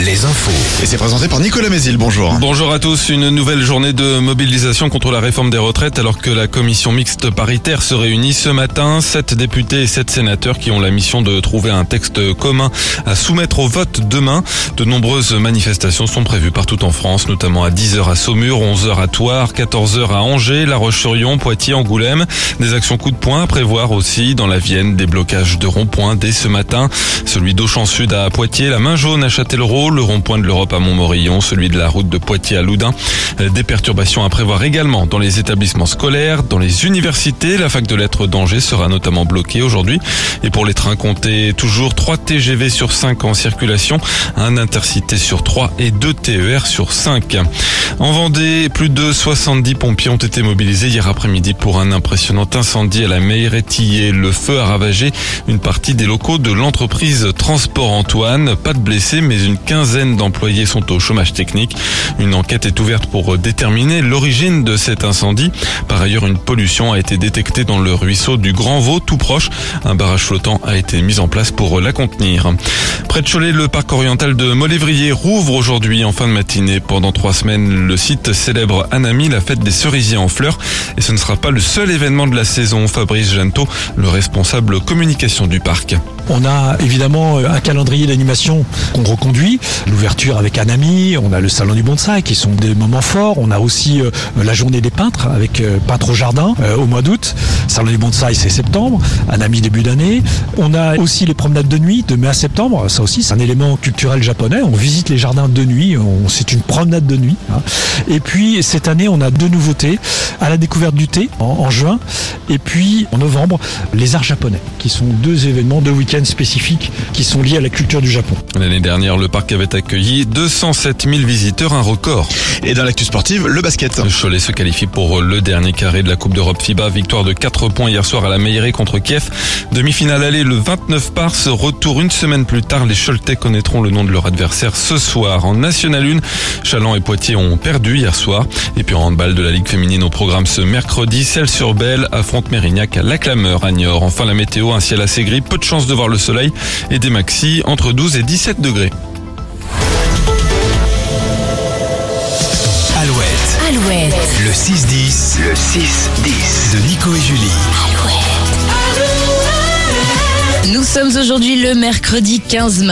Les infos. Et c'est présenté par Nicolas Mézil, bonjour. Bonjour à tous, une nouvelle journée de mobilisation contre la réforme des retraites alors que la commission mixte paritaire se réunit ce matin. Sept députés et sept sénateurs qui ont la mission de trouver un texte commun à soumettre au vote demain. De nombreuses manifestations sont prévues partout en France, notamment à 10h à Saumur, 11h à Toire, 14h à Angers, La Roche-sur-Yon, Poitiers, Angoulême. Des actions coup de poing à prévoir aussi dans la Vienne, des blocages de ronds-points dès ce matin. Celui d'Auchan Sud à Poitiers, la main jaune à Châtellerault, le rond-point de l'Europe à Montmorillon, celui de la route de Poitiers à Loudun. Des perturbations à prévoir également dans les établissements scolaires, dans les universités. La fac de lettres d'Angers sera notamment bloquée aujourd'hui. Et pour les trains, comptez toujours 3 TGV sur 5 en circulation, un intercité sur 3 et 2 TER sur 5. En Vendée, plus de 70 pompiers ont été mobilisés hier après-midi pour un impressionnant incendie à la Meiretillé. Le feu a ravagé une partie des locaux de l'entreprise Transport Antoine. Pas de blessés, mais une quinzaine d'employés sont au chômage technique. Une enquête est ouverte pour déterminer l'origine de cet incendie. Par ailleurs, une pollution a été détectée dans le ruisseau du Grand Vaux, tout proche. Un barrage flottant a été mis en place pour la contenir. Près de Cholet, le parc oriental de Molévrier rouvre aujourd'hui en fin de matinée. Pendant trois semaines, le site célèbre Anami, la fête des cerisiers en fleurs. Et ce ne sera pas le seul événement de la saison. Fabrice Janto, le responsable communication du parc. On a évidemment un calendrier d'animation qu'on l'ouverture avec Anami, on a le salon du bonsaï qui sont des moments forts, on a aussi euh, la journée des peintres avec euh, peintres au jardin euh, au mois d'août, salon du bonsaï c'est septembre, Anami début d'année, on a aussi les promenades de nuit de mai à septembre, ça aussi c'est un élément culturel japonais, on visite les jardins de nuit, c'est une promenade de nuit. hein. Et puis cette année on a deux nouveautés, à la découverte du thé en juin et puis en novembre les arts japonais qui sont deux événements, deux week-ends spécifiques qui sont liés à la culture du Japon. L'année dernière, le parc avait accueilli 207 000 visiteurs, un record. Et dans l'actu sportive, le basket. Le Cholet se qualifie pour le dernier carré de la Coupe d'Europe FIBA. Victoire de 4 points hier soir à la Meilleray contre Kiev. Demi-finale aller le 29 mars. Retour une semaine plus tard. Les Choletais connaîtront le nom de leur adversaire ce soir. En National 1, Chaland et Poitiers ont perdu hier soir. Et puis en handball de la Ligue féminine au programme ce mercredi, Celle-sur-Belle affronte Mérignac à l'Acclameur à Niort. Enfin la météo, un ciel assez gris, peu de chance de voir le soleil et des maxis entre 12 et 17 degrés. Alouette, Alouette, le 6-10, le 6-10 de Nico et Julie. Nous sommes aujourd'hui le mercredi 15 mars.